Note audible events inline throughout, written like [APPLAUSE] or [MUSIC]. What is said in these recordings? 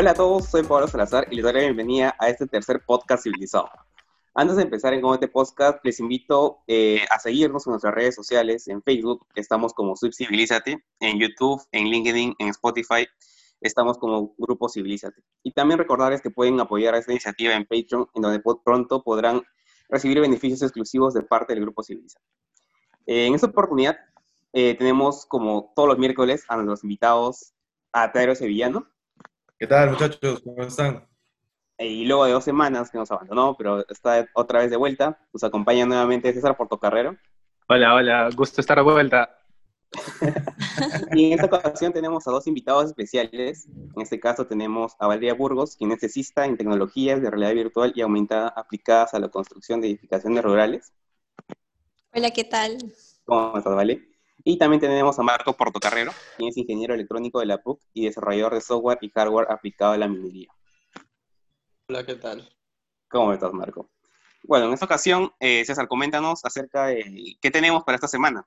Hola a todos, soy Pablo Salazar y les doy la bienvenida a este tercer podcast civilizado. Antes de empezar con este podcast, les invito eh, a seguirnos en nuestras redes sociales, en Facebook, estamos como Subcivilízate, en YouTube, en LinkedIn, en Spotify, estamos como Grupo Civilízate. Y también recordarles que pueden apoyar a esta iniciativa en Patreon, en donde pronto podrán recibir beneficios exclusivos de parte del Grupo Civilízate. Eh, en esta oportunidad eh, tenemos, como todos los miércoles, a nuestros invitados a Pedro Sevillano. ¿Qué tal, muchachos? ¿Cómo están? y luego de dos semanas que nos abandonó, pero está otra vez de vuelta. Nos acompaña nuevamente César Portocarrero. Hola, hola, gusto estar de vuelta. [LAUGHS] y en esta ocasión tenemos a dos invitados especiales. En este caso tenemos a Valeria Burgos, quien es cesista en tecnologías de realidad virtual y aumentada aplicadas a la construcción de edificaciones rurales. Hola, ¿qué tal? ¿Cómo estás, Vale? Y también tenemos a Marco Portocarrero, quien es ingeniero electrónico de la PUC y desarrollador de software y hardware aplicado a la minería. Hola, ¿qué tal? ¿Cómo estás, Marco? Bueno, en esta ocasión, eh, César, coméntanos acerca de qué tenemos para esta semana.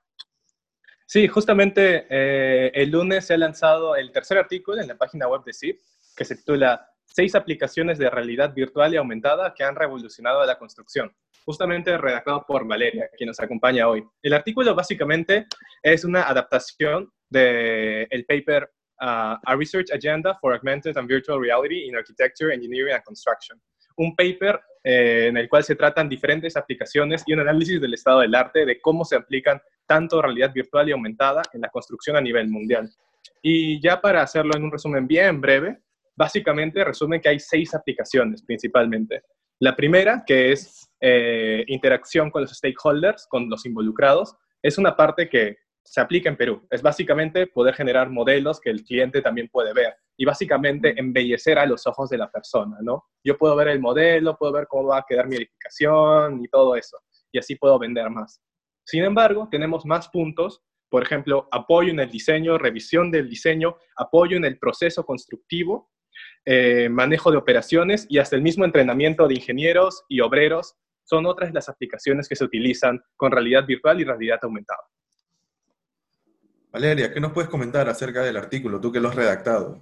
Sí, justamente eh, el lunes se ha lanzado el tercer artículo en la página web de CIP, que se titula Seis aplicaciones de realidad virtual y aumentada que han revolucionado la construcción, justamente redactado por Valeria, quien nos acompaña hoy. El artículo básicamente es una adaptación del el paper Uh, a Research Agenda for Augmented and Virtual Reality in Architecture, Engineering and Construction. Un paper eh, en el cual se tratan diferentes aplicaciones y un análisis del estado del arte, de cómo se aplican tanto realidad virtual y aumentada en la construcción a nivel mundial. Y ya para hacerlo en un resumen bien breve, básicamente resumen que hay seis aplicaciones principalmente. La primera, que es eh, interacción con los stakeholders, con los involucrados, es una parte que se aplica en Perú. Es básicamente poder generar modelos que el cliente también puede ver y básicamente embellecer a los ojos de la persona, ¿no? Yo puedo ver el modelo, puedo ver cómo va a quedar mi edificación y todo eso, y así puedo vender más. Sin embargo, tenemos más puntos, por ejemplo, apoyo en el diseño, revisión del diseño, apoyo en el proceso constructivo, eh, manejo de operaciones y hasta el mismo entrenamiento de ingenieros y obreros son otras las aplicaciones que se utilizan con realidad virtual y realidad aumentada. Valeria, ¿qué nos puedes comentar acerca del artículo, tú que lo has redactado?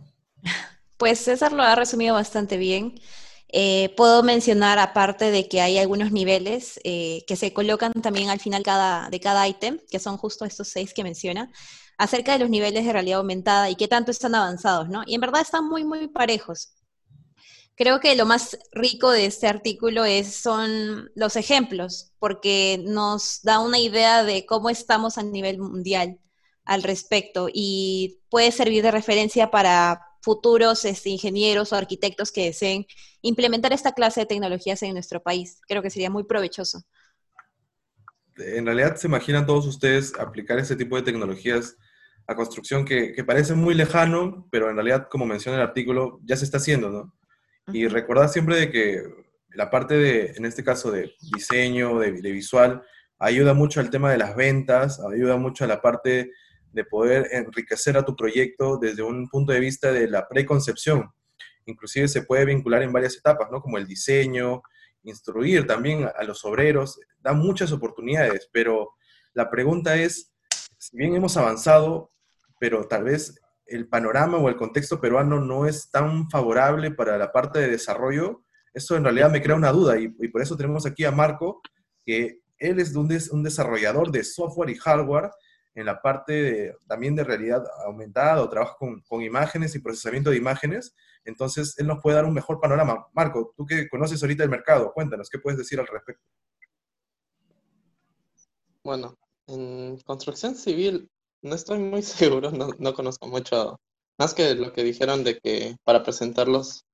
Pues César lo ha resumido bastante bien. Eh, puedo mencionar, aparte de que hay algunos niveles eh, que se colocan también al final de cada ítem, que son justo estos seis que menciona, acerca de los niveles de realidad aumentada y qué tanto están avanzados, ¿no? Y en verdad están muy, muy parejos. Creo que lo más rico de este artículo es, son los ejemplos, porque nos da una idea de cómo estamos a nivel mundial al respecto y puede servir de referencia para futuros este, ingenieros o arquitectos que deseen implementar esta clase de tecnologías en nuestro país. Creo que sería muy provechoso. En realidad, ¿se imaginan todos ustedes aplicar ese tipo de tecnologías a construcción que, que parece muy lejano, pero en realidad, como menciona el artículo, ya se está haciendo, ¿no? Y recordar siempre de que la parte de, en este caso, de diseño, de, de visual, ayuda mucho al tema de las ventas, ayuda mucho a la parte de poder enriquecer a tu proyecto desde un punto de vista de la preconcepción. Inclusive se puede vincular en varias etapas, ¿no? Como el diseño, instruir también a los obreros, da muchas oportunidades, pero la pregunta es, si bien hemos avanzado, pero tal vez el panorama o el contexto peruano no es tan favorable para la parte de desarrollo, eso en realidad me crea una duda y, por eso tenemos aquí a Marco, que él es un, desarrollador de software y hardware en la parte también de realidad aumentada o trabajo con, imágenes y procesamiento de imágenes. Entonces, él nos puede dar un mejor panorama. Marco, tú que conoces ahorita el mercado, cuéntanos, ¿qué puedes decir al respecto? Bueno, en construcción civil no estoy muy [LAUGHS] seguro, no, no conozco mucho, más que lo que dijeron de que para presentar los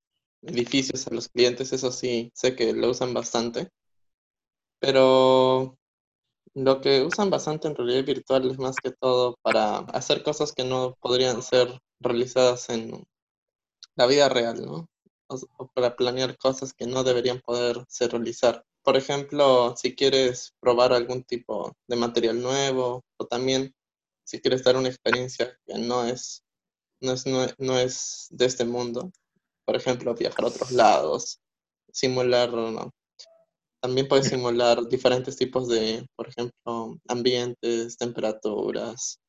edificios a los clientes, eso sí, sé que lo usan bastante. Pero lo que usan bastante en realidad virtual es más que todo para hacer cosas que no podrían ser realizadas en la vida real, ¿no? O, para planear cosas que no deberían poderse realizar. Por ejemplo, si quieres probar algún tipo de material nuevo o también si quieres dar una experiencia que no es, no es, no es de este mundo. Por ejemplo, viajar a otros lados simular, ¿no? También puede simular diferentes tipos de, por ejemplo, ambientes, temperaturas.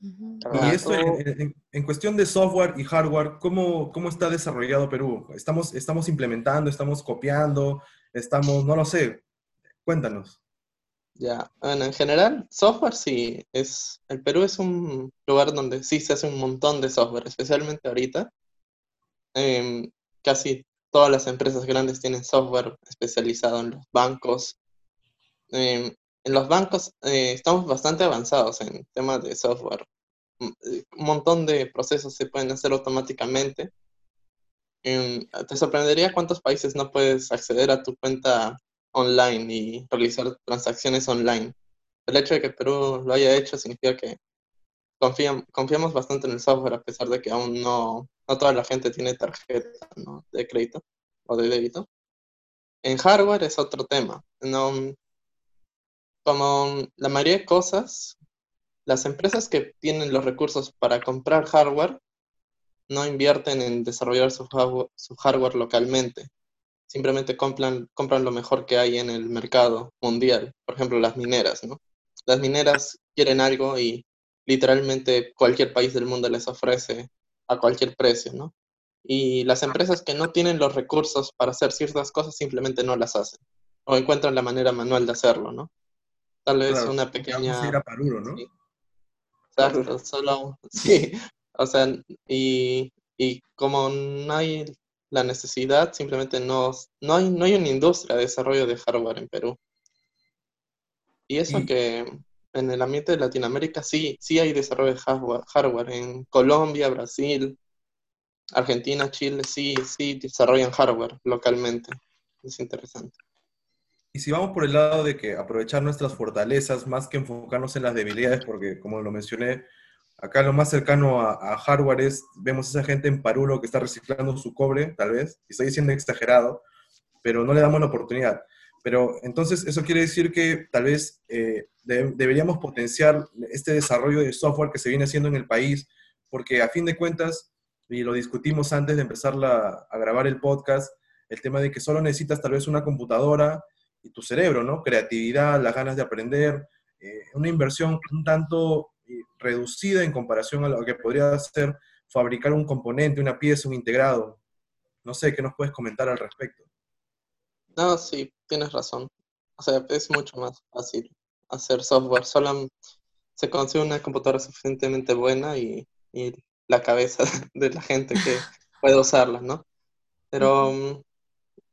Y esto en, en, cuestión de software y hardware, ¿cómo, cómo está desarrollado Perú? ¿Estamos, ¿Estamos implementando, estamos copiando, estamos, no lo sé? Cuéntanos. Ya, bueno, en general, software sí, es, el Perú es un lugar donde sí se hace un montón de software, especialmente ahorita. Em, casi todas las empresas grandes tienen software especializado en los bancos. Em, en los bancos eh, estamos bastante avanzados en temas de software. Mm, eh, un montón de procesos se pueden hacer automáticamente. Em, te sorprendería cuántos países no puedes acceder a tu cuenta online y realizar transacciones online. El hecho de que Perú lo haya hecho significa que confiamos bastante en el software a pesar de que aún no, no toda la gente tiene tarjeta de crédito o de débito. En hardware es otro tema. No, como la mayoría de cosas, las empresas que tienen los recursos para comprar hardware no invierten en desarrollar su, su hardware localmente simplemente compran, compran lo mejor que hay en el mercado mundial. Por ejemplo, las mineras, ¿no? Las mineras quieren algo y literalmente cualquier país del mundo les ofrece a cualquier precio, ¿no? Y las empresas que no tienen los recursos para hacer ciertas cosas simplemente no las hacen o encuentran la manera manual de hacerlo, ¿no? Tal vez una pequeña... Ir a Paruro, ¿no? Exacto, [LAUGHS] solo... [LAUGHS] Sí, o sea, y, y como no hay la necesidad, simplemente no, no, hay, no hay una industria de desarrollo de hardware en Perú. Y eso que en el ambiente de Latinoamérica sí, sí hay desarrollo de hardware, hardware. En Colombia, Brasil, Argentina, Chile, sí, sí desarrollan hardware localmente. Es interesante. Y si vamos por el lado de que aprovechar nuestras fortalezas más que enfocarnos en las debilidades, porque como lo mencioné, Acá lo más cercano a, hardware es, vemos a esa gente en Parulo que está reciclando su cobre, tal vez, y estoy diciendo exagerado, pero no le damos la oportunidad. Pero entonces eso quiere decir que tal vez eh, deberíamos potenciar este desarrollo de software que se viene haciendo en el país, porque a fin de cuentas, y lo discutimos antes de empezar a grabar el podcast, el tema de que solo necesitas tal vez una computadora y tu cerebro, ¿no? Creatividad, las ganas de aprender, eh, una inversión un tanto reducida en comparación a lo que podría ser fabricar un componente, una pieza, un integrado. No sé, ¿qué nos puedes comentar al respecto? No, sí, tienes razón. O sea, es mucho más fácil hacer software. Solo se consigue una computadora suficientemente buena y, y la cabeza [LAUGHS] de la gente que [LAUGHS] puede usarla, ¿no? Pero, mm,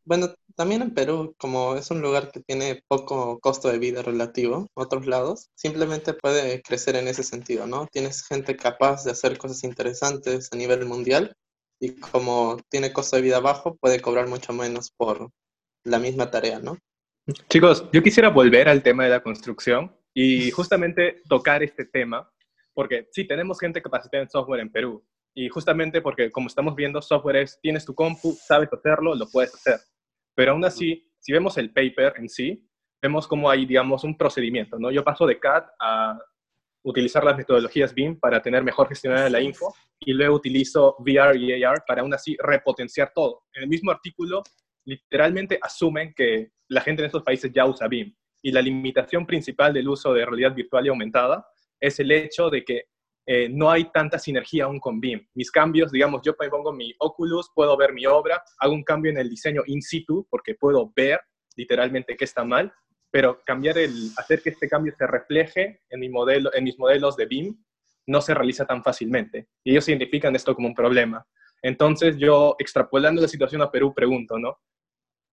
bueno, también en Perú, como es un lugar que tiene poco costo de vida relativo a otros lados, simplemente puede crecer en ese sentido, ¿no? Tienes gente capaz de hacer cosas interesantes a nivel mundial y como tiene costo de vida bajo, puede cobrar mucho menos por la misma tarea, ¿no? Chicos, yo quisiera volver al tema de la construcción y justamente tocar este tema, porque sí, tenemos gente capacitada en software en Perú, y justamente porque como estamos viendo, software es, tienes tu compu, sabes hacerlo, lo puedes hacer. Pero aún así, si vemos el paper en sí, vemos cómo hay, digamos, un procedimiento, ¿no? Yo paso de CAD a utilizar las metodologías BIM para tener mejor gestionada la info y luego utilizo VR y AR para aún así repotenciar todo. En el mismo artículo, literalmente asumen que la gente en estos países ya usa BIM y la limitación principal del uso de realidad virtual y aumentada es el hecho de que eh, no hay tanta sinergia aún con BIM. Mis cambios, digamos, yo pongo mi Oculus, puedo ver mi obra, hago un cambio en el diseño in situ porque puedo ver literalmente qué está mal, pero cambiar el, hacer que este cambio se refleje en, en mis modelos de BIM no se realiza tan fácilmente. Y ellos identifican esto como un problema. Entonces yo, extrapolando la situación a Perú, pregunto, ¿no?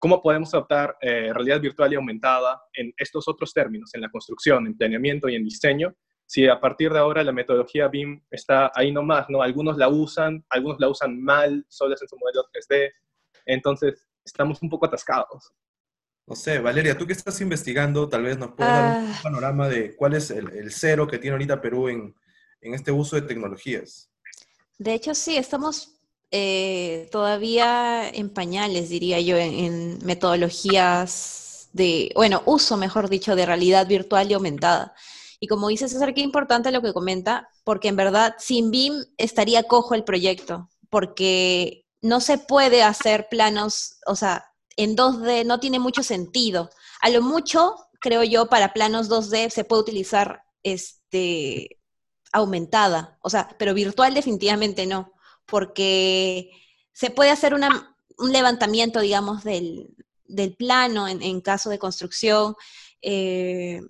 ¿Cómo podemos adaptar eh, realidad virtual y aumentada en estos otros términos, en la construcción, en planeamiento y en diseño, si a partir de ahora la metodología BIM está ahí nomás, ¿no? Algunos la usan, algunos la usan mal, solo es en su modelo 3D, entonces estamos un poco atascados. No sé, Valeria, tú que estás investigando, tal vez nos puedes dar un ah. panorama de cuál es el, cero que tiene ahorita Perú en, este uso de tecnologías. De hecho, sí, estamos eh, todavía en pañales, diría yo, en, metodologías de, bueno, uso, mejor dicho, de realidad virtual y aumentada. Y como dice César, qué importante lo que comenta, porque en verdad sin BIM estaría cojo el proyecto, porque no se puede hacer planos, o sea, en 2D no tiene mucho sentido. A lo mucho, creo yo, para planos 2D se puede utilizar este, aumentada, o sea, pero virtual definitivamente no, porque se puede hacer un levantamiento, digamos, del, plano en, caso de construcción. Eh,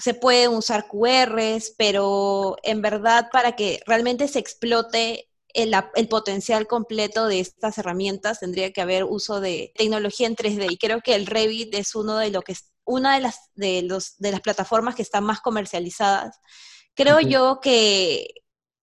se pueden usar QRs, pero en verdad para que realmente se explote el, potencial completo de estas herramientas tendría que haber uso de tecnología en 3D y creo que el Revit es uno de lo que es una de las de los de las plataformas que están más comercializadas. Creo yo que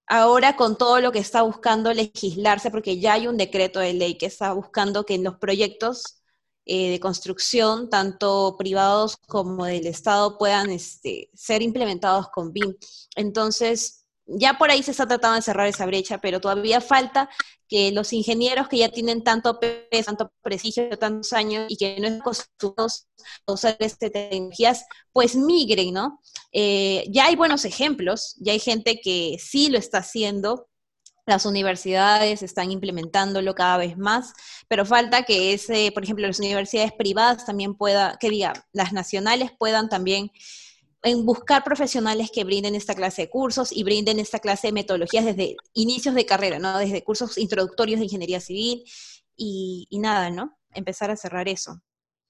ahora con todo lo que está buscando legislarse, porque ya hay un decreto de ley que está buscando que en los proyectos eh, de construcción, tanto privados como del Estado, puedan este, ser implementados con BIM. Entonces, ya por ahí se está tratando de cerrar esa brecha, pero todavía falta que los ingenieros que ya tienen tanto peso, tanto prestigio, tantos años y que no están acostumbrados a usar estas tecnologías, pues migren, ¿no? Eh, ya hay buenos ejemplos, ya hay gente que sí lo está haciendo, las universidades están implementándolo cada vez más, pero falta que ese, por ejemplo, las universidades privadas también puedan, que diga, las nacionales puedan también en buscar profesionales que brinden esta clase de cursos y brinden esta clase de metodologías desde inicios de carrera, ¿no? Desde cursos introductorios de ingeniería civil y, nada, ¿no? Empezar a cerrar eso.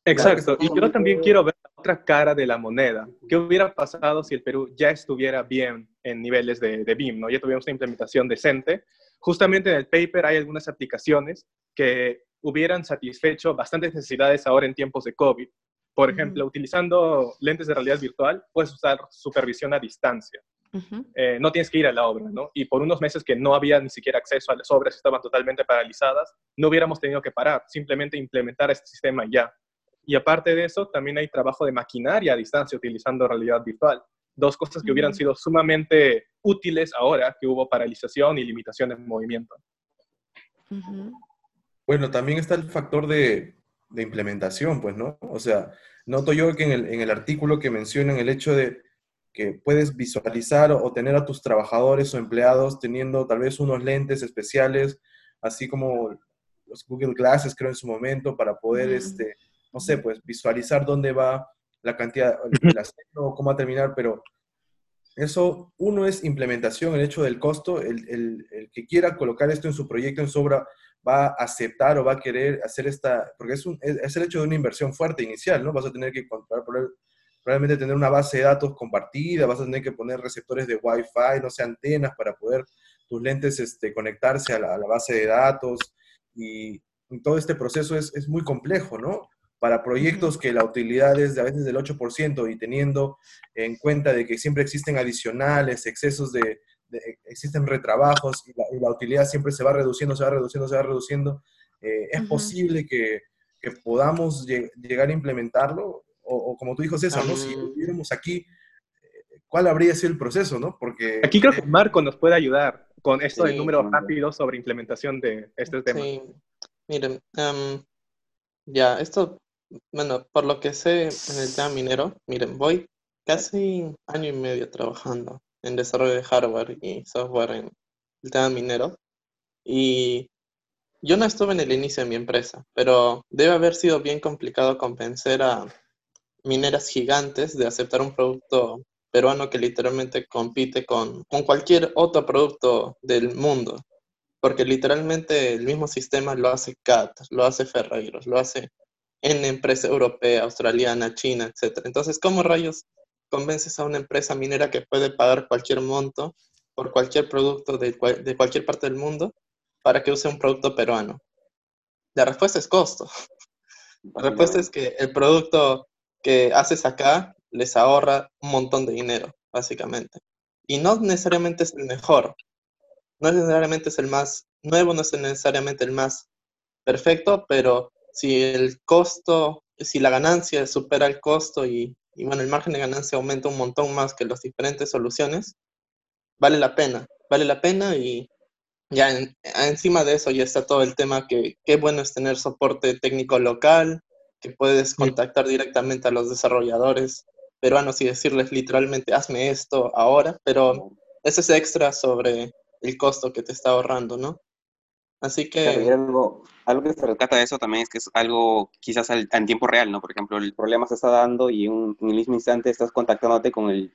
Exacto. Y yo también quiero ver la otra cara de la moneda. ¿Qué hubiera pasado si el Perú ya estuviera bien en niveles de, de BIM, ¿no? Ya tuviéramos una implementación decente. Justamente en el paper hay algunas aplicaciones que hubieran satisfecho bastantes necesidades ahora en tiempos de COVID, por ejemplo, utilizando lentes de realidad virtual, puedes usar supervisión a distancia. Eh, no tienes que ir a la obra, ¿no? Y por unos meses que no había ni siquiera acceso a las obras, estaban totalmente paralizadas, no hubiéramos tenido que parar, simplemente implementar este sistema ya. Y aparte de eso, también hay trabajo de maquinaria a distancia utilizando realidad virtual. Dos cosas que hubieran sido sumamente útiles ahora que hubo paralización y limitaciones de movimiento. Bueno, también está el factor de, de implementación, pues, ¿no? O sea, noto yo que en el, en el artículo que mencionan el hecho de que puedes visualizar o tener a tus trabajadores o empleados teniendo tal vez unos lentes especiales, así como los Google Glasses, creo, en su momento, para poder, este, no sé, pues visualizar dónde va la cantidad, el cómo va a terminar, pero eso, uno es implementación, el hecho del costo, el, el, el, que quiera colocar esto en su proyecto, en su obra, va a aceptar o va a querer hacer esta, porque es, un, es, el hecho de una inversión fuerte inicial, ¿no? Vas a tener que probablemente tener una base de datos compartida, vas a tener que poner receptores de Wi-Fi, no sé, antenas para poder tus lentes este, conectarse a la, base de datos y, todo este proceso es, es, muy complejo, ¿no? Para proyectos que la utilidad es de a veces del 8% y teniendo en cuenta de que siempre existen adicionales, excesos de, existen retrabajos y la, utilidad siempre se va reduciendo, se va reduciendo, se va reduciendo. Eh, es posible que, que podamos llegar a implementarlo, o, como tú dijo César, ¿no? si estuviéramos aquí, eh, ¿cuál habría sido el proceso? ¿no? Porque, aquí creo que Marco nos puede ayudar con esto de números rápidos sobre implementación de este tema. Sí, miren, em, ya, esto, bueno, por lo que sé en el tema minero, miren, voy casi año y medio trabajando en desarrollo de hardware y software en el tema minero. Y yo no estuve en el inicio de mi empresa, pero debe haber sido bien complicado convencer a mineras gigantes de aceptar un producto peruano que literalmente compite con, con cualquier otro producto del mundo. Porque literalmente el mismo sistema lo hace CAT, lo hace Ferreiros, lo hace en empresa europea, australiana, china, etc. Entonces, ¿cómo rayos convences a una empresa minera que puede pagar cualquier monto por cualquier producto de, de cualquier parte del mundo para que use un producto peruano? La respuesta es costo. La respuesta es que el producto que haces acá les ahorra un montón de dinero, básicamente. Y no necesariamente es el mejor, no necesariamente es el más nuevo, no es necesariamente el más perfecto, pero si el costo, si la ganancia supera el costo y y bueno, el margen de ganancia aumenta un montón más que las diferentes soluciones, vale la pena, vale la pena y ya encima de eso ya está todo el tema que qué bueno es tener soporte técnico local, que puedes contactar directamente a los desarrolladores peruanos y decirles literalmente hazme esto ahora, pero ese es extra sobre el costo que te está ahorrando, ¿no? Así que... algo, algo que se rescata de eso también es que es algo quizás en tiempo real, ¿no? Por ejemplo, el problema se está dando y en el mismo instante estás contactándote con el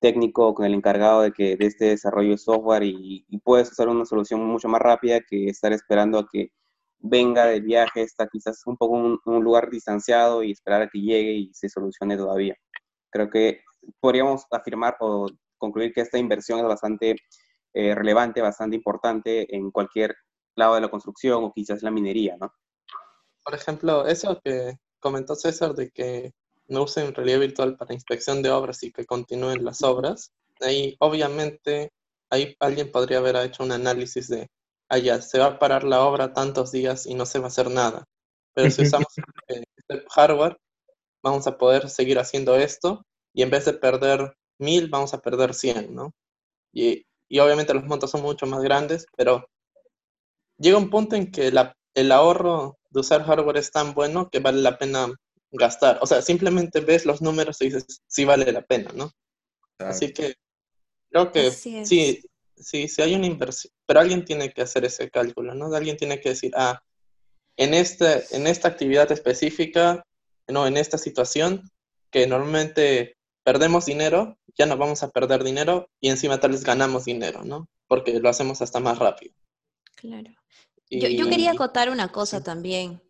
técnico, con el encargado de, que, de este desarrollo de software y, puedes usar una solución mucho más rápida que estar esperando a que venga del viaje, está quizás un poco en un, lugar distanciado y esperar a que llegue y se solucione todavía. Creo que podríamos afirmar o concluir que esta inversión es bastante eh, relevante, bastante importante en cualquier lado de la construcción o quizás la minería, ¿no? Por ejemplo, eso que comentó César de que no usen realidad virtual para inspección de obras y que continúen las obras, ahí obviamente ahí alguien podría haber hecho un análisis de, allá, ah, se va a parar la obra tantos días y no se va a hacer nada. Pero si usamos [LAUGHS] el este hardware, vamos a poder seguir haciendo esto y en vez de perder mil, vamos a perder cien, ¿no? Y, y obviamente los montos son mucho más grandes, pero llega un punto en que la, el ahorro de usar hardware es tan bueno que vale la pena gastar. O sea, simplemente ves los números y dices, sí vale la pena, ¿no? Así que creo que sí, sí, sí hay una inversión, pero alguien tiene que hacer ese cálculo, ¿no? Alguien tiene que decir, ah, en, este, en esta actividad específica, no, en esta situación, que normalmente perdemos dinero, ya no vamos a perder dinero y encima tal vez ganamos dinero, ¿no? Porque lo hacemos hasta más rápido. Claro. Yo, quería acotar una cosa también,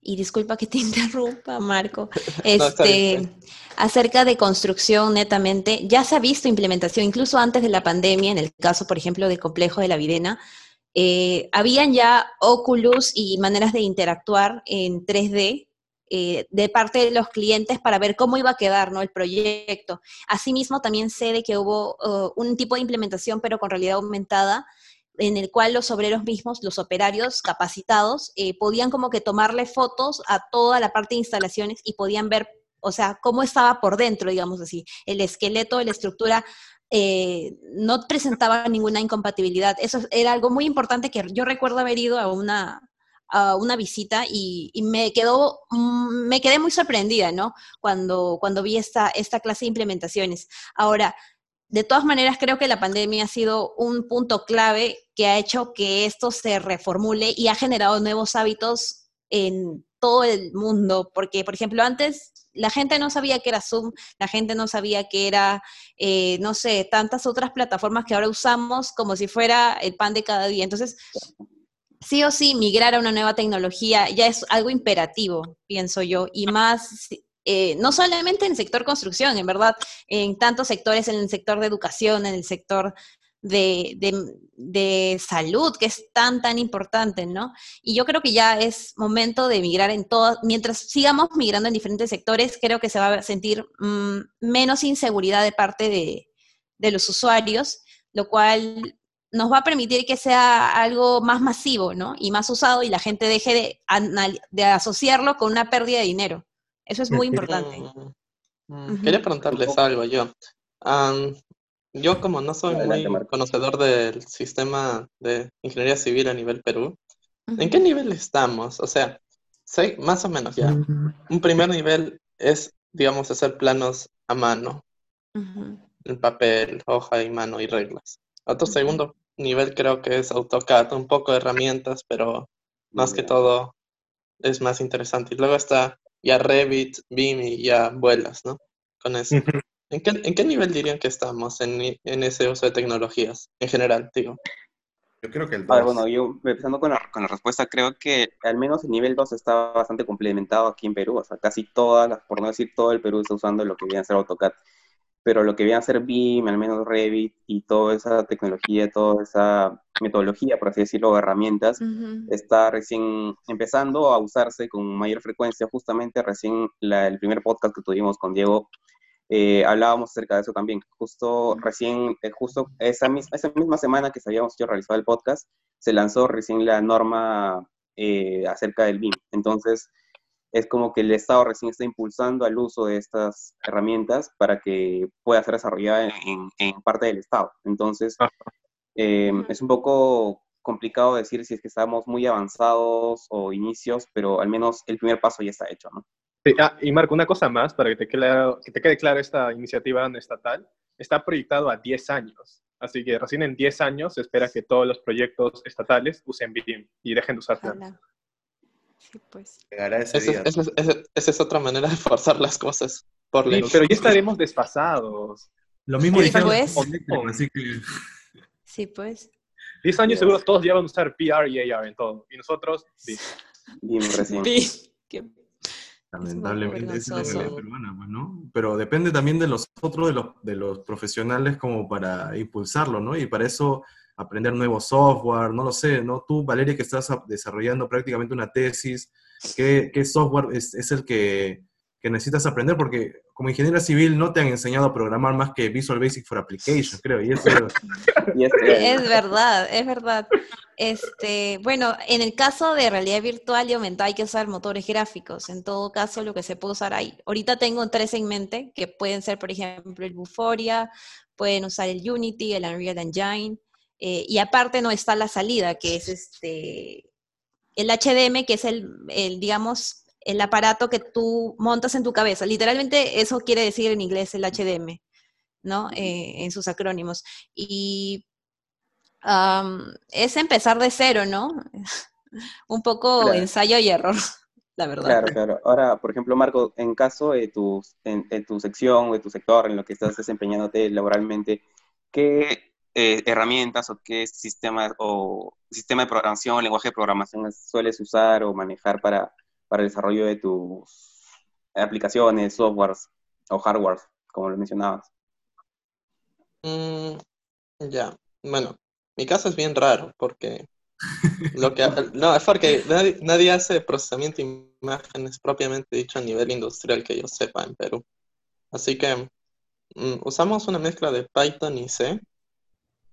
y disculpa que te [LAUGHS] interrumpa, Marco, [LAUGHS] este, acerca de construcción netamente, ya se ha visto implementación, incluso antes de la pandemia, en el caso, por ejemplo, del complejo de la Videna, eh, habían ya Oculus y maneras de interactuar en 3D eh, de parte de los clientes para ver cómo iba a quedar ¿no? el proyecto. Asimismo, también sé de que hubo uh, un tipo de implementación, pero con realidad aumentada, en el cual los obreros mismos, los operarios capacitados, eh, podían como que tomarle fotos a toda la parte de instalaciones y podían ver, o sea, cómo estaba por dentro, digamos así. El esqueleto, la estructura eh, no presentaba ninguna incompatibilidad. Eso era algo muy importante que yo recuerdo haber ido a una, a una visita y, me quedó, mm, me quedé muy sorprendida, ¿no? Cuando, cuando vi esta, esta clase de implementaciones. Ahora, de todas maneras, creo que la pandemia ha sido un punto clave que ha hecho que esto se reformule y ha generado nuevos hábitos en todo el mundo, porque, por ejemplo, antes la gente no sabía que era Zoom, la gente no sabía que era, eh, no sé, tantas otras plataformas que ahora usamos como si fuera el pan de cada día. Entonces, sí o sí, migrar a una nueva tecnología ya es algo imperativo, pienso yo, y más eh, no solamente en el sector construcción, en verdad, en tantos sectores, en el sector de educación, en el sector de, de, salud, que es tan, tan importante, ¿no? Y yo creo que ya es momento de migrar en todo, mientras sigamos migrando en diferentes sectores, creo que se va a sentir mm, menos inseguridad de parte de, de los usuarios, lo cual nos va a permitir que sea algo más masivo, ¿no? Y más usado y la gente deje de, de asociarlo con una pérdida de dinero. Eso es muy importante. Mm, quería preguntarles algo yo. yo como no soy muy conocedor del sistema de ingeniería civil a nivel Perú, ¿en qué nivel estamos? O sea, sé más o menos ya. Un primer nivel es, digamos, hacer planos a mano, en papel, hoja y mano y reglas. Otro segundo nivel creo que es AutoCAD, un poco de herramientas, pero más que todo es más interesante. Y luego está ya Revit, BIM y ya vuelas, ¿no? Con eso. ¿En qué, nivel dirían que estamos en, ese uso de tecnologías en general, digo? Yo creo que el 2. bueno, yo empezando con la, con la, respuesta, creo que al menos el nivel 2 está bastante complementado aquí en Perú. O sea, casi todas, por no decir todo el Perú está usando lo que viene a ser AutoCAD pero lo que viene a ser BIM, al menos Revit y toda esa tecnología, toda esa metodología, por así decirlo, herramientas, está recién empezando a usarse con mayor frecuencia. Justamente recién el primer podcast que tuvimos con Diego, eh, hablábamos acerca de eso también. Justo recién, eh, justo esa, esa misma semana que sabíamos que realizado el podcast, se lanzó recién la norma eh, acerca del BIM. Entonces, es como que el Estado recién está impulsando al uso de estas herramientas para que pueda ser desarrollada en, parte del Estado. Entonces, em, es un poco complicado decir si es que estamos muy avanzados o inicios, pero al menos el primer paso ya está hecho, ¿no? Sí, ah, y Marco, una cosa más para que te, quede, que te quede clara esta iniciativa estatal. Está proyectado a 10 años. Así que recién en 10 años se espera que todos los proyectos estatales usen BIM y dejen de usar. Ojalá. Sí, pues. Llegará ese Esa día. es, esa es- esa- esa es otra manera de forzar las cosas por Sí, pero ya estaremos desfasados. Lo mismo Sí, dijeron pues. así que Sí, pues. 10 años seguro todos ya van a usar PR y AR en todo. Y nosotros. Sí. Qué- lamentablemente esa es la realidad peruana, pues, ¿no? Pero depende también de los otros, de los, de los profesionales como para impulsarlo, ¿no? Y para eso aprender nuevo software, no lo sé, ¿no? Tú, Valeria, que estás desarrollando prácticamente una tesis, ¿qué, qué software es, es el que, que necesitas aprender? Porque como ingeniera civil no te han enseñado a programar más que Visual Basic for Application, creo, y eso [LAUGHS] Y Es verdad, es verdad. Este, bueno, en el caso de realidad virtual y aumentada hay que usar motores gráficos. En todo caso, lo que se puede usar ahí. Ahorita tengo tres en mente, que pueden ser, por ejemplo, el Buforia, pueden usar el Unity, el Unreal Engine, eh, y aparte no está la salida, que es este, el HDM, que es el, el, digamos, el aparato que tú montas en tu cabeza. Literalmente eso quiere decir en inglés el HDM, ¿no? Eh, en sus acrónimos. Y es empezar de cero, ¿no? [LAUGHS] Un poco Claro. ensayo y error, [LAUGHS] la verdad. Claro, claro. Ahora, por ejemplo, Marco, en caso de tu, en, en tu sección o de tu sector en lo que estás desempeñándote laboralmente, ¿qué eh, herramientas o qué sistemas o sistema de programación, lenguaje de programación sueles usar o manejar para, para el desarrollo de tus aplicaciones, softwares o hardwares, como lo mencionabas? Mm, ya, bueno, mi caso es bien raro porque lo que no es porque nadie, nadie hace procesamiento de imágenes propiamente dicho a nivel industrial que yo sepa en Perú. Así que mm, usamos una mezcla de Python y C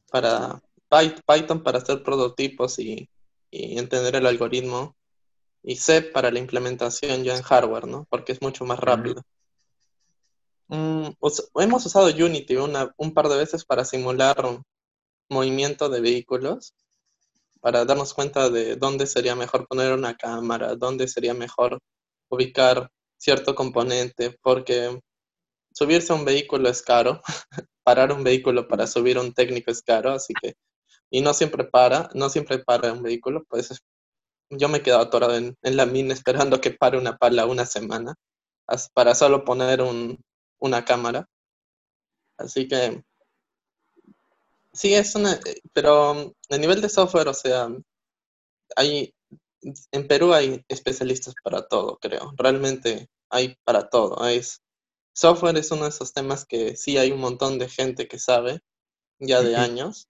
para Py- Python para hacer prototipos y, y entender el algoritmo y C para la implementación ya en hardware, ¿no? Porque es mucho más rápido. Mm, us- hemos usado Unity una- un par de veces para simular un movimiento de vehículos, para darnos cuenta de dónde sería mejor poner una cámara, dónde sería mejor ubicar cierto componente, porque subirse a un vehículo es caro, [LAUGHS] parar un vehículo para subir a un técnico es caro, así que, y no siempre para, no siempre para un vehículo, pues es- yo me he quedado atorado en, la mina esperando que pare una pala una semana para solo poner un, una cámara. Así que sí, es una, pero a nivel de software, o sea, hay, en Perú hay especialistas para todo, creo. Realmente hay para todo. Es, software es uno de esos temas que sí hay un montón de gente que sabe ya de años.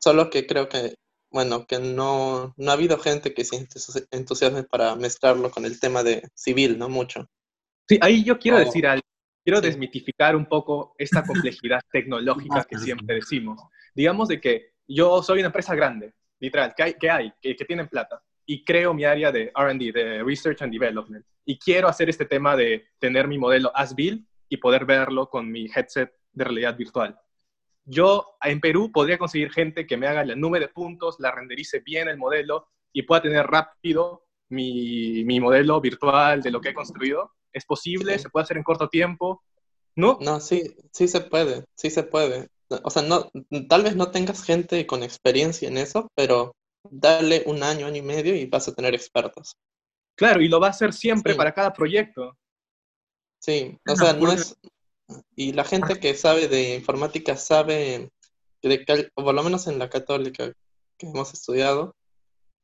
Solo que creo que, bueno, que no, no ha habido gente que se entus- entusiasme para mezclarlo con el tema de civil, ¿no? Mucho. Sí, ahí yo quiero Oh. decir algo. Quiero Sí. desmitificar un poco esta complejidad [LAUGHS] tecnológica que Basta, siempre decimos. Digamos de que yo soy una empresa grande, literal, que hay, que, hay, que, que tienen plata, y creo mi área de R&D, de Research and Development, y quiero hacer este tema de tener mi modelo as-built y poder verlo con mi headset de realidad virtual. Yo en Perú podría conseguir gente que me haga la nube de puntos, la renderice bien el modelo y pueda tener rápido mi, mi modelo virtual de lo que he construido. ¿Es posible? Sí. ¿Se puede hacer en corto tiempo? ¿No? No, sí, sí se puede, sí se puede. O sea, no, tal vez no tengas gente con experiencia en eso, pero dale un año, año y medio y vas a tener expertos. Claro, y lo va a hacer siempre Sí. para cada proyecto. Sí, o sea, no es... Y la gente que sabe de informática sabe, de cal- o por lo menos en la católica que hemos estudiado,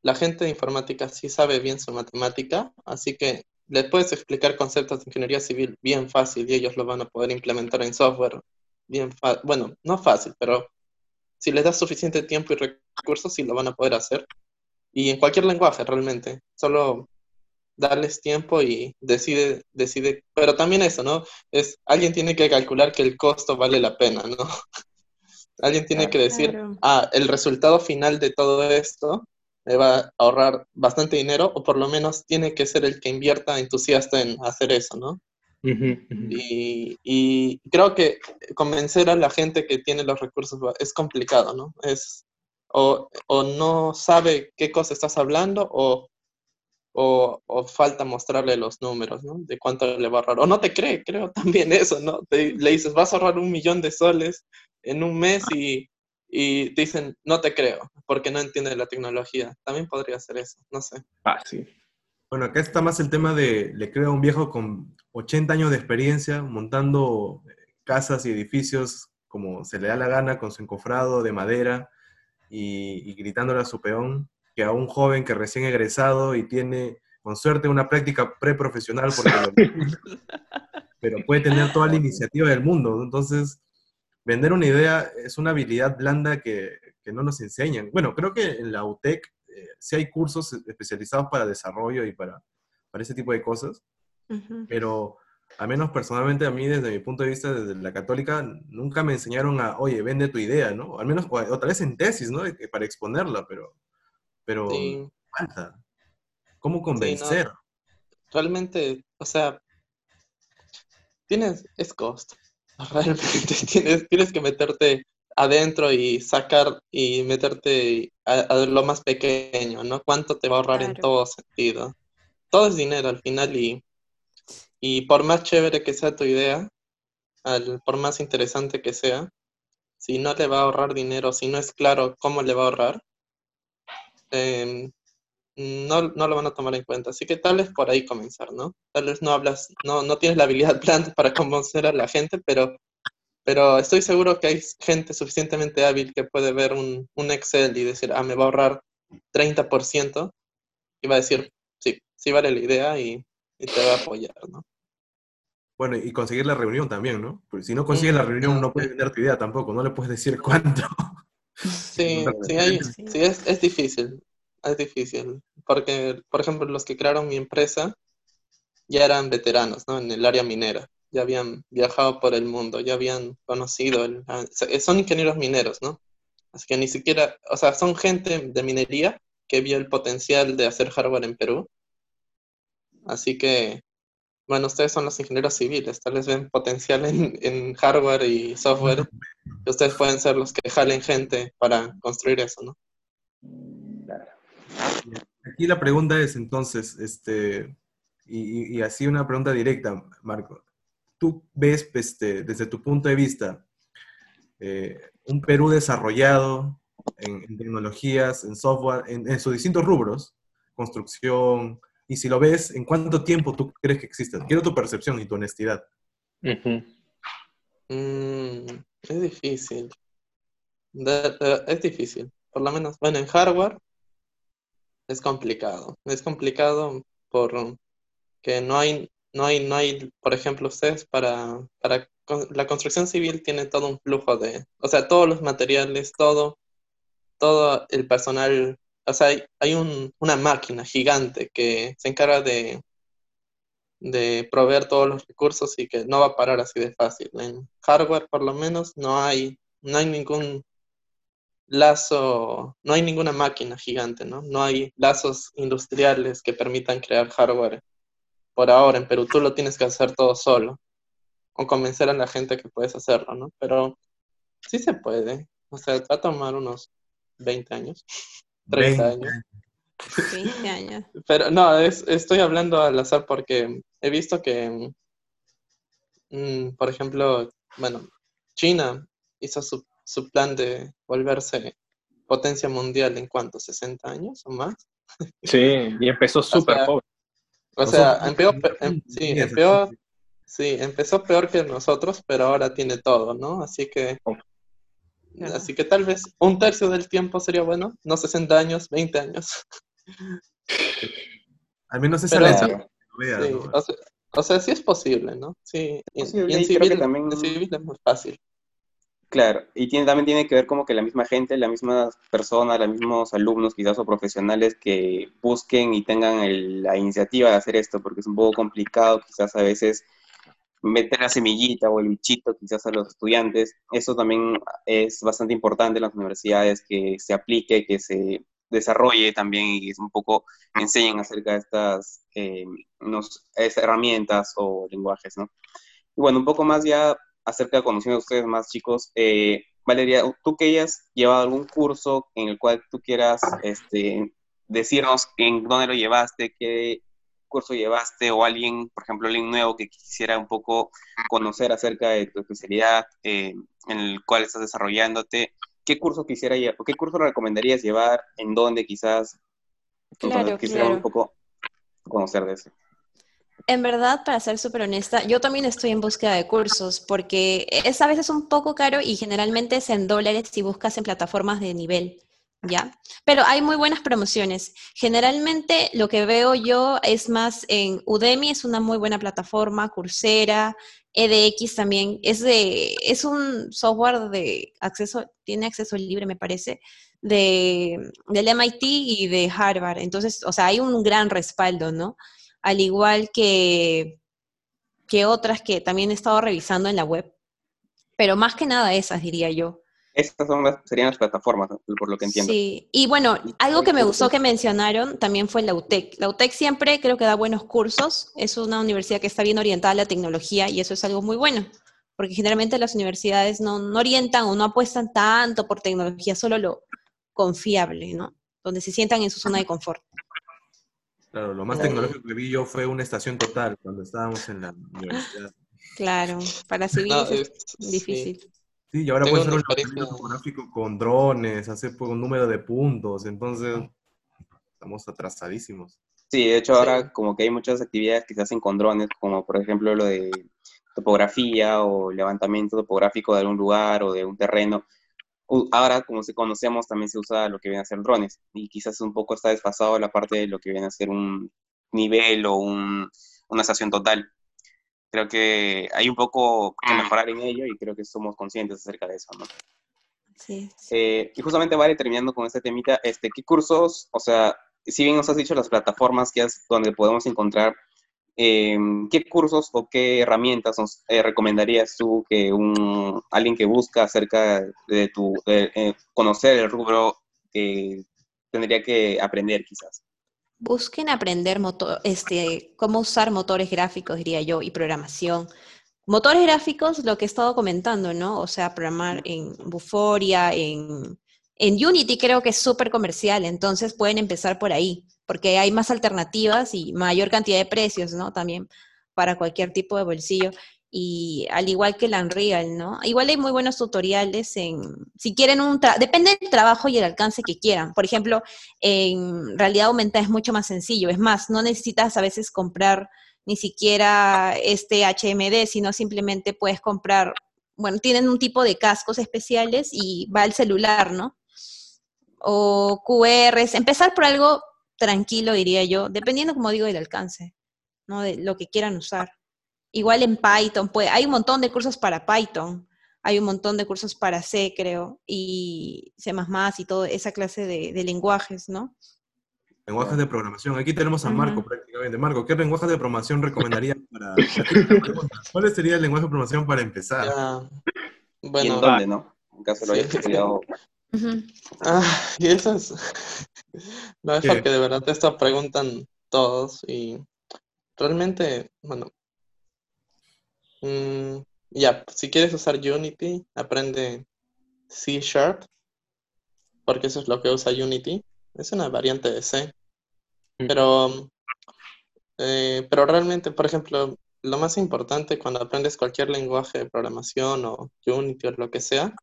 la gente de informática sí sabe bien su matemática, así que le puedes explicar conceptos de ingeniería civil bien fácil y ellos lo van a poder implementar en software bien fácil. Bueno, no fácil, pero si les das suficiente tiempo y recursos, sí lo van a poder hacer. Y en cualquier lenguaje realmente, solo darles tiempo y decide, decide, pero también eso, ¿no? Es, alguien tiene que calcular que el costo vale la pena, ¿no? [LAUGHS] alguien tiene que decir, ah, el resultado final de todo esto me va a ahorrar bastante dinero, o por lo menos tiene que ser el que invierta entusiasta en hacer eso, ¿no? Y, y creo que convencer a la gente que tiene los recursos es complicado, ¿no? Es, o, o no sabe qué cosa estás hablando o, o, o falta mostrarle los números, ¿no? De cuánto le va a ahorrar. O no te cree, creo [LAUGHS] también eso, ¿no? Te- le dices, vas a ahorrar un millón de soles en un mes y, y te dicen, no te creo, porque no entiendes la tecnología. También podría ser eso, no sé. Ah, sí. Bueno, acá está más el tema de, le creo a un viejo con 80 años de experiencia, montando casas y edificios como se le da la gana, con su encofrado de madera y, y gritándole a su peón, que a un joven que recién egresado y tiene, con suerte, una práctica preprofesional, porque lo- [LAUGHS] pero puede tener toda la iniciativa del mundo. Entonces, vender una idea es una habilidad blanda que, que no nos enseñan. Bueno, creo que en la UTEC eh, sí hay cursos especializados para desarrollo y para, para ese tipo de cosas, Ujú. pero al menos personalmente a mí, desde mi punto de vista, desde la católica, nunca me enseñaron a, oye, vende tu idea, ¿no? Al menos, o, o tal vez en tesis, ¿no? Para exponerla, pero, pero Sí, falta. ¿Cómo convencer? realmente, o sea, tienes, es costo. [LAUGHS] Realmente tienes, tienes que meterte adentro y sacar y meterte a, a lo más pequeño, ¿no? ¿Cuánto te va a ahorrar en todo sentido? Todo es dinero al final y, y por más chévere que sea tu idea, al- por más interesante que sea, si no le va a ahorrar dinero, si no es claro cómo le va a ahorrar, em, no, no lo van a tomar en cuenta. Así que tal vez por ahí comenzar, ¿no? Tal vez no hablas, no, no tienes la habilidad [LAUGHS] blanda para convencer a la gente, pero, pero estoy seguro que hay gente suficientemente hábil que puede ver un, un Excel y decir, ah, me va a ahorrar 30%, y va a decir, sí, sí vale la idea y, y te va a apoyar, ¿no? Bueno, y conseguir la reunión también, ¿no? Porque si no consigues la Mm, reunión, ah, no puedes vender tu idea tampoco, no le puedes decir [LAUGHS] cuánto. Sí, sí, hay- sí, es, es difícil, es difícil, porque, por ejemplo, los que crearon mi empresa ya eran veteranos, ¿no? En el área minera, ya habían viajado por el mundo, ya habían conocido, el- ah, so- son ingenieros mineros, ¿no? Así que ni siquiera, o sea, son gente de minería que vio el potencial de hacer hardware en Perú. Así que, bueno, ustedes son los ingenieros civiles, tal vez ven potencial en, en hardware y software, y [LAUGHS] ustedes pueden ser los que jalen gente para construir eso, ¿no? Aquí la pregunta es entonces, este, y así una pregunta directa, Marco. ¿Tú ves este, desde tu punto de vista eh, un Perú desarrollado en, en tecnologías, en software, en, en sus distintos rubros, construcción, y si lo ves, ¿en cuánto tiempo tú crees que existe? Quiero tu percepción y tu honestidad. Mm, es difícil. De- de- es difícil. Por lo menos, bueno, en hardware es complicado. Es complicado por que no hay, no hay, no hay, por ejemplo, ustedes para, para con- la construcción civil tiene todo un flujo de, o sea, todos los materiales, todo, todo el personal, o sea, hay, hay un- una máquina gigante que se encarga de, de proveer todos los recursos y que no va a parar así de fácil. En hardware, por lo menos, no hay, no hay ningún lazo, no hay ninguna máquina gigante, ¿no? No hay lazos industriales que permitan crear hardware. Por ahora, en Perú, tú lo tienes que hacer todo solo. O convencer a la gente que puedes hacerlo, ¿no? Pero sí se puede. O sea, va a tomar unos 20 años, [LAUGHS] 30 20 años. 20 años. [LAUGHS] Pero no, es- estoy hablando al azar porque he visto que, mm, por ejemplo, bueno, China hizo su, su plan de volverse potencia mundial en cuánto, 60 años o más. Sí, y empezó [LAUGHS] súper sea, pobre. O sea, empeó, pe- em- sí, así. sí, empezó peor que nosotros, pero ahora tiene todo, ¿no? Así que, así que tal vez un tercio del tiempo sería bueno, no 60 años, 20 años. Al menos esa Pero o sea, o sea, sí es posible, ¿no? Sí, y, civil, también- en civil es muy fácil. Claro, y tiene, también tiene que ver como que la misma gente, las mismas personas, los mismos alumnos quizás o profesionales que busquen y tengan el- la iniciativa de hacer esto, porque es un poco complicado quizás a veces meter la semillita o el bichito quizás a los estudiantes. Eso también es bastante importante en las universidades, que se aplique, que se desarrolle también y que un poco enseñen acerca de estas eh, unos- herramientas o lenguajes, ¿no? Y bueno, un poco más ya acerca de conociendo a ustedes más chicos, eh, Valeria, tú que hayas llevado algún curso en el cual tú quieras este, decirnos en dónde lo llevaste, qué, curso llevaste o alguien, por ejemplo, alguien nuevo que quisiera un poco conocer acerca de tu especialidad eh, en el cual estás desarrollándote, ¿qué curso quisiera o qué curso recomendarías llevar? ¿En dónde quizás? Claro, quisiera un poco conocer de eso. En verdad, para ser súper honesta, yo también estoy en búsqueda de cursos porque es a veces un poco caro y generalmente es en dólares si buscas en plataformas de nivel. ¿ya? Pero hay muy buenas promociones. Generalmente lo que veo yo es más en Udemy, es una muy buena plataforma, Coursera, EDX también, es, de, es un software de acceso, tiene acceso libre, me parece, de, del MIT y de Harvard. Entonces, o sea, hay un gran respaldo, ¿no? Al igual que, que otras que también he estado revisando en la web. Pero más que nada esas, diría yo. Estas son serían las plataformas, por lo que entiendo. Sí, y bueno, algo que me gustó que mencionaron también fue la UTEC. La UTEC siempre creo que da buenos cursos, es una universidad que está bien orientada a la tecnología y eso es algo muy bueno, porque generalmente las universidades no, no orientan o no apuestan tanto por tecnología, solo lo confiable, ¿no? Donde se sientan en su zona de confort. Claro, lo más tecnológico que vi yo fue una estación total cuando estábamos en la universidad. Claro, para [LAUGHS] civiles es, difícil. Sí, y ahora puede ser un fotográfico con drones, hacer pues, un número de puntos, entonces estamos atrasadísimos. Sí, de hecho ahora como que hay muchas actividades que se hacen con drones, como por ejemplo lo de topografía o levantamiento topográfico de algún lugar o de un terreno. Ahora, como se conocemos, también se usa lo que viene a ser drones y quizás un poco está desfasado la parte de lo que viene a ser un nivel o un, una estación total creo que hay un poco que mm. mejorar en ello y creo que somos conscientes acerca de eso, ¿no? Sí. Eh, y justamente, vale, terminando con este temita, este, ¿qué cursos, o sea, si bien nos has dicho las plataformas que has, donde podemos encontrar, eh, ¿qué cursos o qué herramientas nos eh, recomendarías tú que un, alguien que busca acerca de tu, conocer el rubro tendría que aprender quizás? Busquen aprender este, cómo usar motores gráficos, diría yo, y programación. Motores gráficos, lo que he estado comentando, ¿no? O sea, programar en Buforia, en, en Unity creo que es súper comercial, entonces pueden empezar por ahí, porque hay más alternativas y mayor cantidad de precios, ¿no? También para cualquier tipo de bolsillo y al igual que el Unreal, ¿no? Igual hay muy buenos tutoriales en, si quieren un, depende del trabajo y el alcance que quieran. Por ejemplo, en realidad aumentada es mucho más sencillo. Es más, no necesitas a veces comprar ni siquiera este HMD, sino simplemente puedes comprar, bueno, tienen un tipo de cascos especiales y va el celular, ¿no? O QRs, empezar por algo tranquilo, diría yo, dependiendo, como digo, del alcance, ¿no? De lo que quieran usar. Igual en Python, pues, hay un montón de cursos para Python, hay un montón de cursos para C, creo, y C++ y toda esa clase de, lenguajes, ¿no? Lenguajes de programación. Aquí tenemos a Marco prácticamente. Marco, ¿qué lenguaje de programación recomendarías para... ¿Cuál sería el lenguaje de programación para empezar? Bueno, ¿Y en dónde, no? En caso lo hayas estudiado. Ah, y eso es... No, es porque de verdad te preguntan todos y realmente, bueno, Mm, ya, si quieres usar Unity, aprende C Sharp, porque eso es lo que usa Unity. Es una variante de C. Mm. Pero, eh, pero realmente, por ejemplo, lo más importante cuando aprendes cualquier lenguaje de programación o Unity o lo que sea,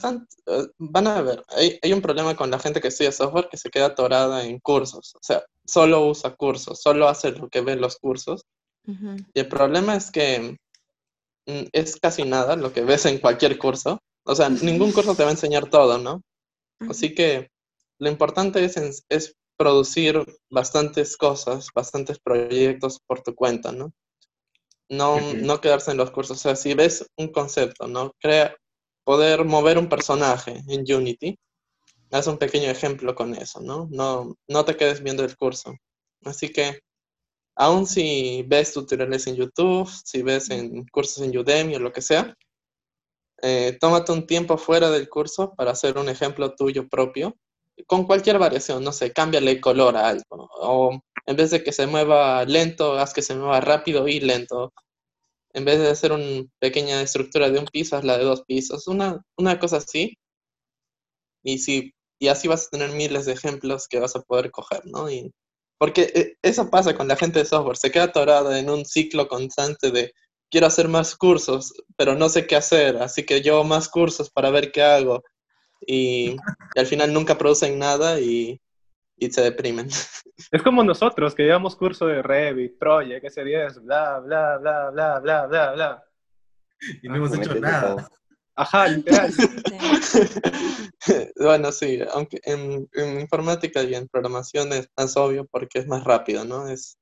tan... Eh, van a ver, hay, hay, un problema con la gente que estudia software que se queda atorada en cursos. O sea, solo usa cursos, solo hace lo que ve los cursos y el problema es que mm, es casi nada lo que ves en cualquier curso. O sea, ningún curso te va a enseñar todo, ¿no? Así que lo importante es, es producir bastantes cosas, bastantes proyectos por tu cuenta, ¿no? No, no quedarse en los cursos. O sea, si ves un concepto, ¿no? Crea, poder mover un personaje en Unity, haz un pequeño ejemplo con eso, ¿no? No, no te quedes viendo el curso. Así que Aún si ves tutoriales en YouTube, si ves en cursos en Udemy o lo que sea, eh, tómate un tiempo fuera del curso para hacer un ejemplo tuyo propio, con cualquier variación, no sé, cámbiale color a algo, o en vez de que se mueva lento, haz que se mueva rápido y lento. En vez de hacer una pequeña estructura de un piso, haz la de dos pisos, una, una cosa así. Y, si, y así vas a tener miles de ejemplos que vas a poder coger, ¿no? Y Porque eh, eso pasa con la gente de software, se queda atorada en un ciclo constante de quiero hacer más cursos, pero no sé qué hacer, así que yo más cursos para ver qué hago. Y al final nunca producen nada y, y se deprimen. [LAUGHS] Es como nosotros que llevamos curso de Revit, Project, S10, bla, bla, bla, bla, bla, bla, bla. Y no hemos hecho Comete nada. todo. Ajá, literal. [LAUGHS] bueno, sí, aunque en, en informática y en programación es más obvio porque es más rápido, ¿no? Es,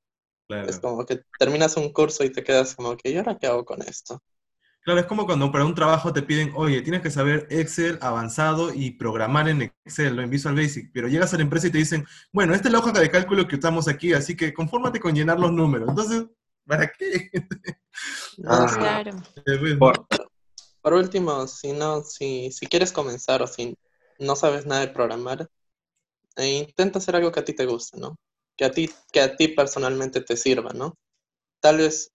Claro. es como que terminas un curso y te quedas como que, ¿y ahora qué hago con esto? Claro, es como cuando para un trabajo te piden, oye, tienes que saber Excel avanzado y programar en Excel, ¿no? en Visual Basic, pero llegas a la empresa y te dicen, bueno, esta es la hoja de cálculo que usamos aquí, así que confórmate con llenar los números. Entonces, ¿para qué? [LAUGHS] Ah, Claro. Eh, pues, Por- Por último, si no, si, si quieres comenzar o si no sabes nada de programar, eh, intenta hacer algo que a ti te guste, ¿no? Que a ti, que a ti personalmente te sirva, ¿no? Tal vez,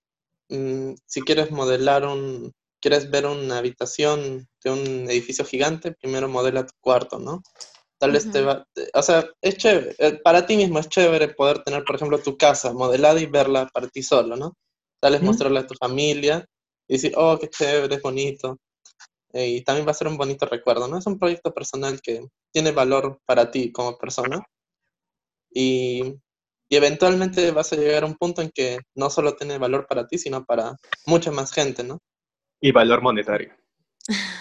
mm, si quieres modelar un, quieres ver una habitación de un edificio gigante, primero modela tu cuarto, ¿no? Tal vez te va, o sea, es chévere, eh, para ti mismo es chévere poder tener, por ejemplo, tu casa modelada y verla para ti solo, ¿no? Tal vez mostrarla a tu familia y decir, oh, qué chévere, es bonito. Eh, y también va a ser un bonito recuerdo, ¿no? Es un proyecto personal que tiene valor para ti como persona. Y, y eventualmente vas a llegar a un punto en que no solo tiene valor para ti, sino para mucha más gente, ¿no? Y valor monetario.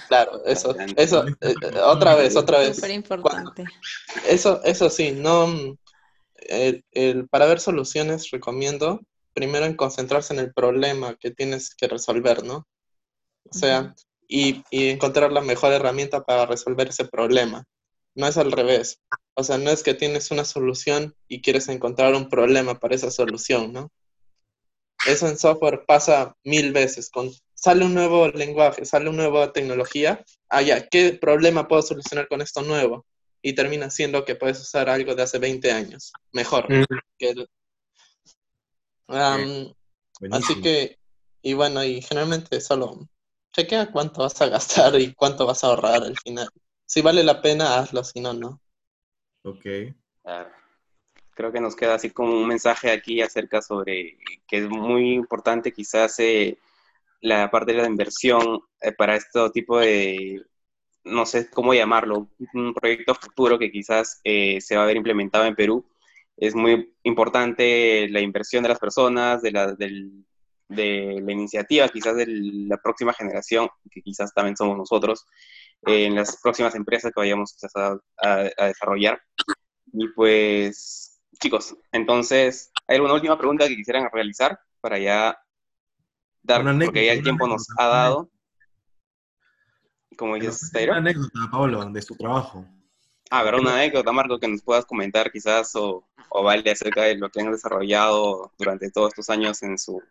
Claro, eso, eso, eh, eh, otra vez, otra vez. Súper importante. Eso, eso sí, no. el- el- para ver soluciones recomiendo primero en concentrarse en el problema que tienes que resolver, ¿no? O sea, y, y encontrar la mejor herramienta para resolver ese problema. No es al revés. O sea, no es que tienes una solución y quieres encontrar un problema para esa solución, ¿no? Eso en software pasa mil veces. Con, sale un nuevo lenguaje, sale una nueva tecnología. Ah, ya, ¿qué problema puedo solucionar con esto nuevo? Y termina siendo que puedes usar algo de hace 20 años. Mejor. Mm. que el-. Así que, y bueno, y generalmente solo chequea cuánto vas a gastar y cuánto vas a ahorrar al final. Si vale la pena, hazlo, si no, no. Ok. Claro. Creo que nos queda así como un mensaje aquí acerca sobre que es muy importante quizás eh, la parte de la inversión eh, para este tipo de, no sé cómo llamarlo, un proyecto futuro que quizás eh, se va a ver implementado en Perú. Es muy importante la inversión de las personas, de la, del- de la iniciativa quizás de la próxima generación, que quizás también somos nosotros, eh, en las próximas empresas que vayamos quizás a- a- desarrollar. Y pues, chicos, entonces, ¿hay alguna última pregunta que quisieran realizar para ya dar, Una anécdota, porque ya el tiempo nos ha dado? Como dices, cuente Una anécdota, Pablo, de su trabajo. Ah, pero una anécdota, Marco, que nos puedas comentar quizás o, o vale acerca de lo que han desarrollado durante todos estos años en su,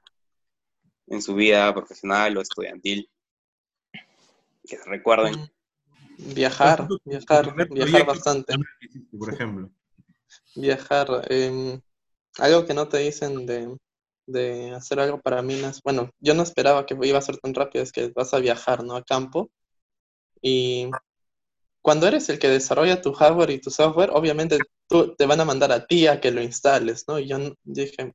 en su vida profesional o estudiantil. Que se recuerden. Mm, Viajar, tu viajar, viajar bastante. Por ejemplo. Viajar. em, algo que no te dicen de, de hacer algo para minas. Bueno, yo no esperaba que iba a ser tan rápido, es que vas a viajar, ¿no? A campo. Y cuando eres el que desarrolla tu hardware y tu software, obviamente tú te van a mandar a ti a que lo instales, ¿no? Y yo dije,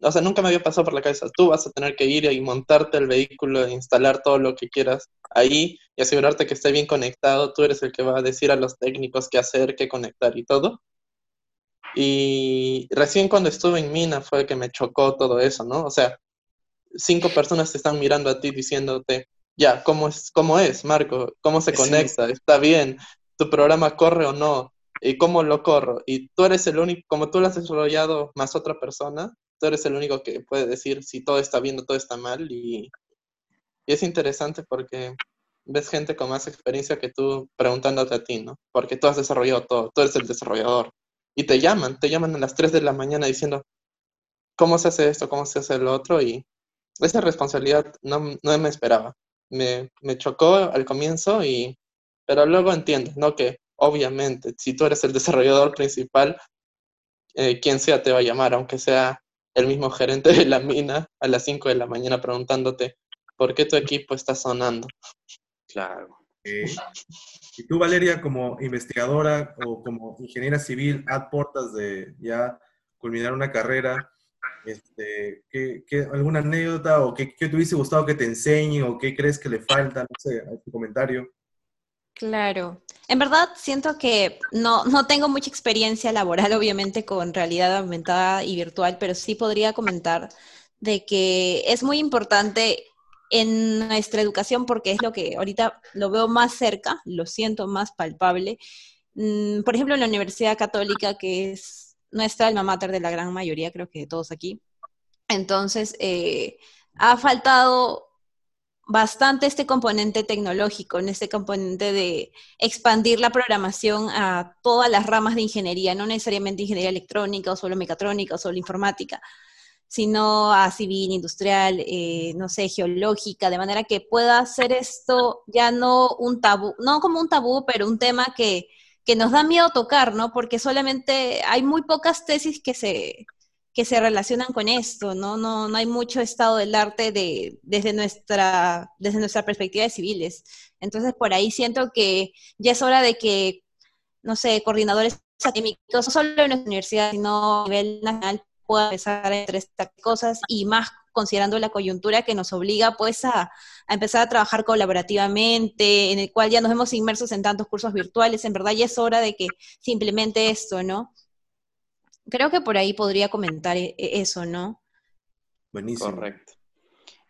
o sea, nunca me había pasado por la cabeza, tú vas a tener que ir y montarte el vehículo, e instalar todo lo que quieras ahí y asegurarte que esté bien conectado, tú eres el que va a decir a los técnicos qué hacer, qué conectar y todo. Y recién cuando estuve en Mina fue que me chocó todo eso, ¿no? O sea, cinco personas te están mirando a ti diciéndote, ya, ¿cómo es, cómo es, Marco? ¿Cómo se Sí. conecta? ¿Está bien? ¿Tu programa corre o no? ¿Y cómo lo corro? Y tú eres el único, como tú lo has desarrollado más otra persona, tú eres el único que puede decir si todo está bien o todo está mal. Y, y es interesante porque ves gente con más experiencia que tú preguntándote a ti, ¿no? Porque tú has desarrollado todo, tú eres el desarrollador. Y te llaman, te llaman a las 3 de la mañana diciendo, ¿cómo se hace esto? ¿Cómo se hace lo otro? Y esa responsabilidad no, no me esperaba. Me, me chocó al comienzo, y, pero luego entiendes, ¿no? Que obviamente, si tú eres el desarrollador principal, eh, quien sea te va a llamar, aunque sea el mismo gerente de la mina a las 5 de la mañana preguntándote, ¿por qué tu equipo está sonando? Claro. Eh, y tú, Valeria, como investigadora o como ingeniera civil, ad portas de ya culminar una carrera, este, ¿qué, qué, alguna anécdota o qué, qué, te hubiese gustado que te enseñen o qué crees que le falta? No sé, a tu comentario. Claro. En verdad, siento que no, no tengo mucha experiencia laboral, [LAUGHS] obviamente, con realidad aumentada y virtual, pero sí podría comentar de que es muy importante en nuestra educación porque es lo que ahorita lo veo más cerca, lo siento más palpable. Mm, por ejemplo, en la Universidad Católica, que es nuestra alma mater de la gran mayoría, creo que de todos aquí. Entonces, eh, ha faltado bastante este componente tecnológico, en este componente de expandir la programación a todas las ramas de ingeniería, no necesariamente ingeniería electrónica o solo mecatrónica o solo informática, sino a civil, industrial, eh, no sé, geológica, de manera que pueda ser esto ya no un tabú, no como un tabú, pero un tema que, que nos da miedo tocar, ¿no? Porque solamente hay muy pocas tesis que se, que se relacionan con esto, ¿no? No, no hay mucho estado del arte de, desde, nuestra, desde nuestra perspectiva de civiles. Entonces, por ahí siento que ya es hora de que, no sé, coordinadores académicos, no solo en nuestra universidad, sino a nivel nacional, puedan empezar entre estas cosas y más considerando la coyuntura que nos obliga pues a, a, empezar a trabajar colaborativamente, en el cual ya nos hemos inmersos en tantos cursos virtuales, en verdad ya es hora de que se implemente esto, ¿no? Creo que por ahí podría comentar e, e, eso, ¿no? Buenísimo. Correcto.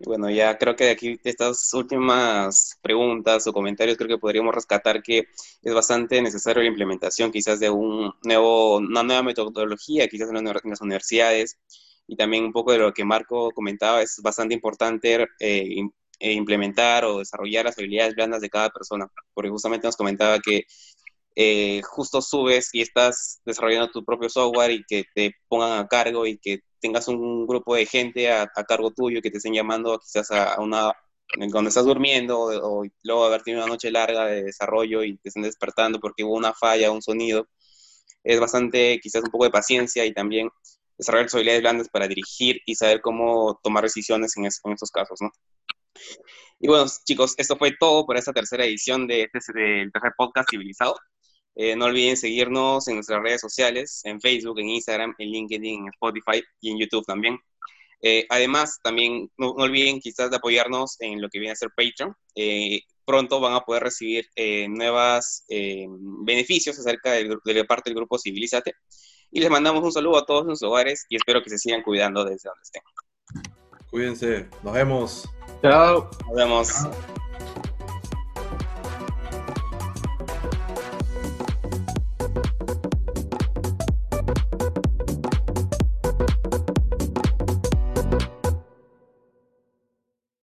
Bueno, ya creo que de aquí, de estas últimas preguntas o comentarios, creo que podríamos rescatar que es bastante necesario la implementación quizás de un nuevo, una nueva metodología, quizás en las universidades, y también un poco de lo que Marco comentaba, es bastante importante eh, eh, implementar o desarrollar las habilidades blandas de cada persona, porque justamente nos comentaba que eh, justo subes y estás desarrollando tu propio software y que te pongan a cargo y que tengas un grupo de gente a, cargo tuyo que te estén llamando quizás a, una cuando estás durmiendo o, o, luego haber tenido una noche larga de desarrollo y te estén despertando porque hubo una falla, un sonido, es bastante quizás un poco de paciencia y también desarrollar tus habilidades blandas para dirigir y saber cómo tomar decisiones en, en estos casos, ¿no? Y bueno, chicos, esto fue todo por esta tercera edición de este, del podcast civilizado. Eh, no olviden seguirnos en nuestras redes sociales, en Facebook, en Instagram, en LinkedIn, en Spotify y en YouTube también. Eh, además, también no, olviden quizás de apoyarnos en lo que viene a ser Patreon. Eh, pronto van a poder recibir nuevos beneficios acerca de, de la parte del grupo Civilízate. Y les mandamos un saludo a todos sus hogares y espero que se sigan cuidando desde donde estén. Cuídense, nos vemos. Chao. Nos vemos.